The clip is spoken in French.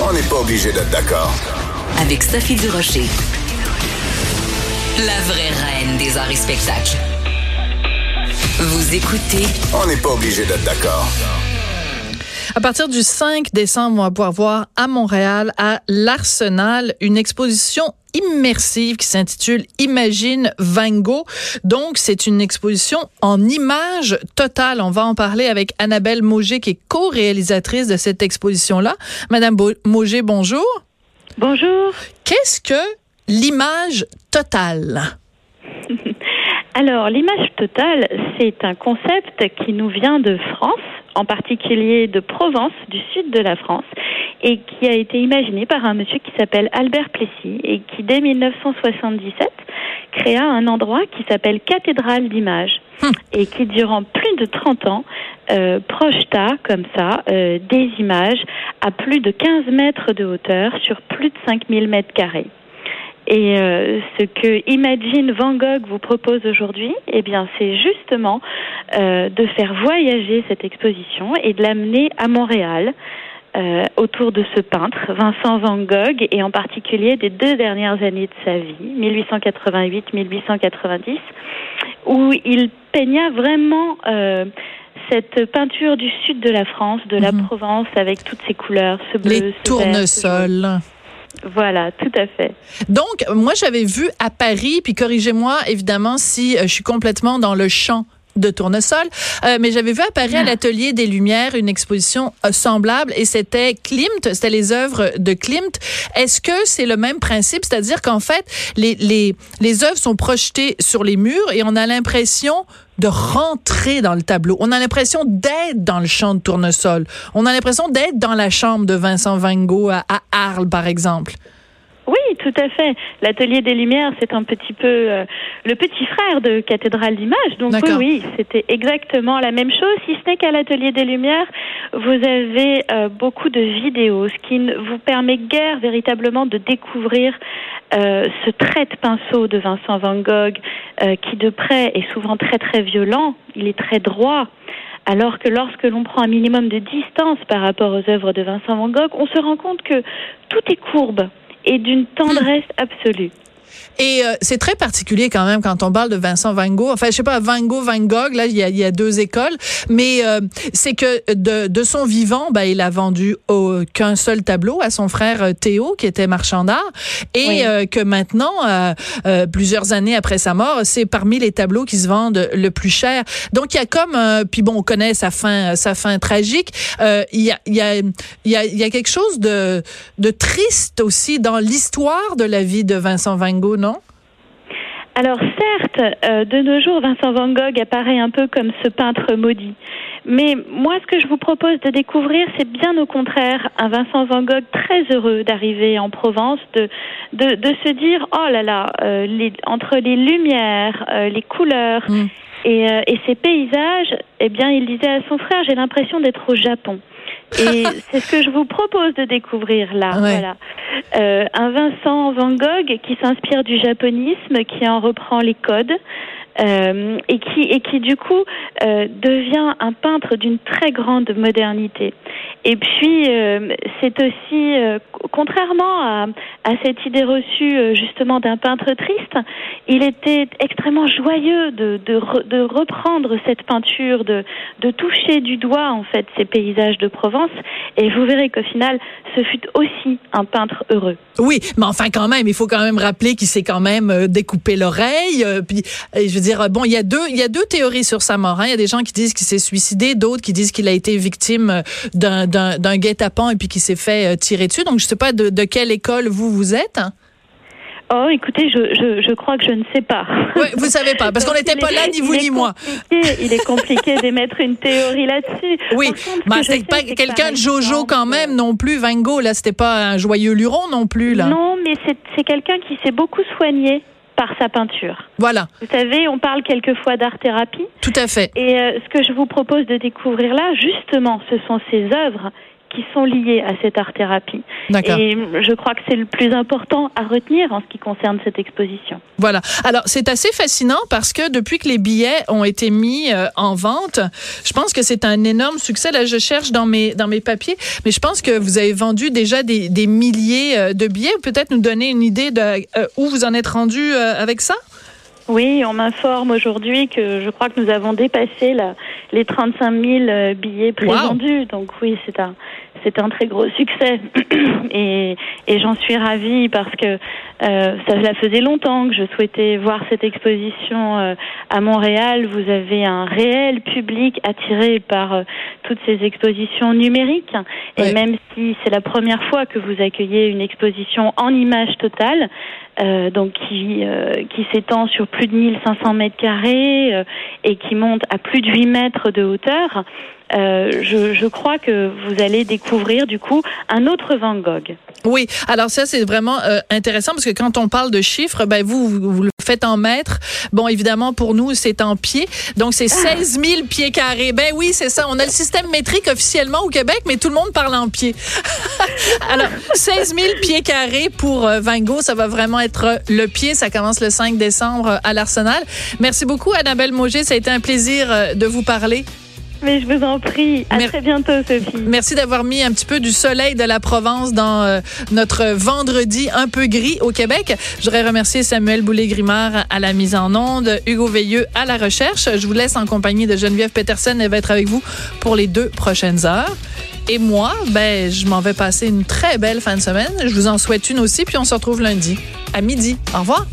On n'est pas obligé d'être d'accord. Avec Sophie Durocher. La vraie reine des arts et spectacles. Vous écoutez. On n'est pas obligé d'être d'accord. À partir du 5 décembre, on va pouvoir voir à Montréal, à l'Arsenal, une exposition immersive qui s'intitule Imagine Van Gogh. Donc, c'est une exposition en images totales. On va en parler avec Annabelle Mauger, qui est co-réalisatrice de cette exposition-là. Madame Mauger, bonjour. Bonjour. Qu'est-ce que l'image totale? Alors, l'image totale, c'est un concept qui nous vient de France, en particulier de Provence, du sud de la France, et qui a été imaginé par un monsieur qui s'appelle Albert Plessis et qui, dès 1977, créa un endroit qui s'appelle Cathédrale d'images hum. et qui, durant plus de 30 ans, euh, projeta comme ça euh, des images à plus de 15 mètres de hauteur sur plus de 5000 mètres carrés. Et euh, ce que Imagine Van Gogh vous propose aujourd'hui, eh bien, c'est justement euh, de faire voyager cette exposition et de l'amener à Montréal. Euh, autour de ce peintre, Vincent Van Gogh, et en particulier des deux dernières années de sa vie, 1888-1890, où il peigna vraiment cette peinture du sud de la France, de la mhm. Provence, avec toutes ses couleurs, ce bleu, Les tournesols. Voilà, tout à fait. Donc, moi, j'avais vu à Paris, puis corrigez-moi évidemment si euh, je suis complètement dans le champ de tournesol. Euh, mais j'avais vu à Paris à ah. l'Atelier des Lumières une exposition euh, semblable et c'était Klimt, c'était les œuvres de Klimt. Est-ce que c'est le même principe, c'est-à-dire qu'en fait les, les les œuvres sont projetées sur les murs et on a l'impression de rentrer dans le tableau. On a l'impression d'être dans le champ de tournesol. On a l'impression d'être dans la chambre de Vincent Van Gogh à, Arles, par exemple. Tout à fait. L'atelier des Lumières, c'est un petit peu euh, le petit frère de Cathédrale d'Images. Donc oui, oui, c'était exactement la même chose, si ce n'est qu'à l'atelier des Lumières, vous avez euh, beaucoup de vidéos, ce qui ne vous permet guère véritablement de découvrir euh, ce trait de pinceau de Vincent Van Gogh, qui de près est souvent très très violent. Il est très droit. Alors que lorsque l'on prend un minimum de distance par rapport aux œuvres de Vincent Van Gogh, on se rend compte que tout est courbe et d'une tendresse absolue. Et euh, c'est très particulier quand même quand on parle de Vincent Van Gogh. Enfin, je sais pas, Van Gogh, Van Gogh, là, il y a, y a deux écoles. Mais euh, c'est que de, de, son vivant, ben, il a vendu qu'un seul tableau à son frère euh, Théo, qui était marchand d'art. Et que maintenant, plusieurs années après sa mort, c'est parmi les tableaux qui se vendent le plus cher. Donc, il y a comme... puis bon, on connaît sa fin, sa fin tragique. Il y, a, il, y a, il, y a, il y a quelque chose de, de triste aussi dans l'histoire de la vie de Vincent Van Gogh, non? Alors certes, euh, de nos jours, Vincent Van Gogh apparaît un peu comme ce peintre maudit. Mais moi, ce que je vous propose de découvrir, c'est bien au contraire un Vincent Van Gogh très heureux d'arriver en Provence, de, de, de, se dire, oh là là, euh, les, entre les lumières, euh, les couleurs mm. et, et ces paysages, eh bien, il disait à son frère, j'ai l'impression d'être au Japon. Et c'est ce que je vous propose de découvrir là. Voilà. Euh, un Vincent Van Gogh qui s'inspire du japonisme, qui en reprend les codes. Euh, et qui et qui du coup euh, devient un peintre d'une très grande modernité. Et puis euh, c'est aussi contrairement à, cette idée reçue justement d'un peintre triste, il était extrêmement joyeux de, reprendre cette peinture, de, de toucher du doigt en fait ces paysages de Provence. Et vous verrez qu'au final, ce fut aussi un peintre heureux. Oui, mais enfin quand même, il faut quand même rappeler qu'il s'est quand même découpé l'oreille. puis je veux dire, bon, il y a deux, il y a deux théories sur sa mort. Hein. Il y a des gens qui disent qu'il s'est suicidé, d'autres qui disent qu'il a été victime d'un d'un guet-apens et puis qui s'est fait euh, tirer dessus. Donc, je sais pas de, quelle école vous vous êtes. Oh, écoutez, je, je, je, crois que je ne sais pas. Oui, vous savez pas, parce qu'on n'était pas là, ni vous ni moi. Il est compliqué d'émettre une théorie là-dessus. Oui, mais c'est pas quelqu'un de Jojo quand même non plus. Van Gogh, là, c'était pas un joyeux luron non plus, là. Non, mais c'est quelqu'un qui s'est beaucoup soigné par sa peinture. Voilà. Vous savez, on parle quelquefois d'art-thérapie. Tout à fait. Et euh, ce que je vous propose de découvrir là, justement, ce sont ces œuvres qui sont liées à cette art-thérapie. Et je crois que c'est le plus important à retenir en ce qui concerne cette exposition. Voilà. Alors, c'est assez fascinant parce que depuis que les billets ont été mis euh, en vente, je pense que c'est un énorme succès. Là, je cherche dans mes, dans mes papiers, mais je pense que vous avez vendu déjà des, des milliers euh, de billets. Peut-être nous donner une idée de euh, où vous en êtes rendu avec ça? Oui, on m'informe aujourd'hui que je crois que nous avons dépassé la, les 35 000 billets prévendus. Donc oui, c'est un, c'est un très gros succès et, et j'en suis ravie parce que euh, ça, ça, faisait longtemps que je souhaitais voir cette exposition euh, à Montréal. Vous avez un réel public attiré par euh, toutes ces expositions numériques et même si c'est la première fois que vous accueillez une exposition en image totale, euh, donc qui, qui s'étend sur plus de 1500 mètres carrés et qui monte à plus de 8 mètres de hauteur, euh, je, je, crois que vous allez découvrir du coup un autre Van Gogh. Oui, alors ça c'est vraiment euh, intéressant parce que quand on parle de chiffres, ben vous, vous, le faites en mètres. Bon, évidemment pour nous c'est en pieds, donc c'est 16 000 pieds carrés. Ben oui, c'est ça. On a le système métrique officiellement au Québec, mais tout le monde parle en pieds. alors 16 000 pieds carrés pour euh, Van Gogh, ça va vraiment être le pied. Ça commence le 5 décembre à l'Arsenal. Merci beaucoup Annabelle Mauger, ça a été un plaisir de vous parler. Mais je vous en prie. À très bientôt, Sophie. Merci d'avoir mis un petit peu du soleil de la Provence dans euh, notre vendredi un peu gris au Québec. Je voudrais remercier Samuel Boulay-Grimard à la mise en onde, Hugo Veilleux à la recherche. Je vous laisse en compagnie de Geneviève Peterson. Elle va être avec vous pour les deux prochaines heures. Et moi, ben, je m'en vais passer une très belle fin de semaine. Je vous en souhaite une aussi, puis on se retrouve lundi à midi. Au revoir.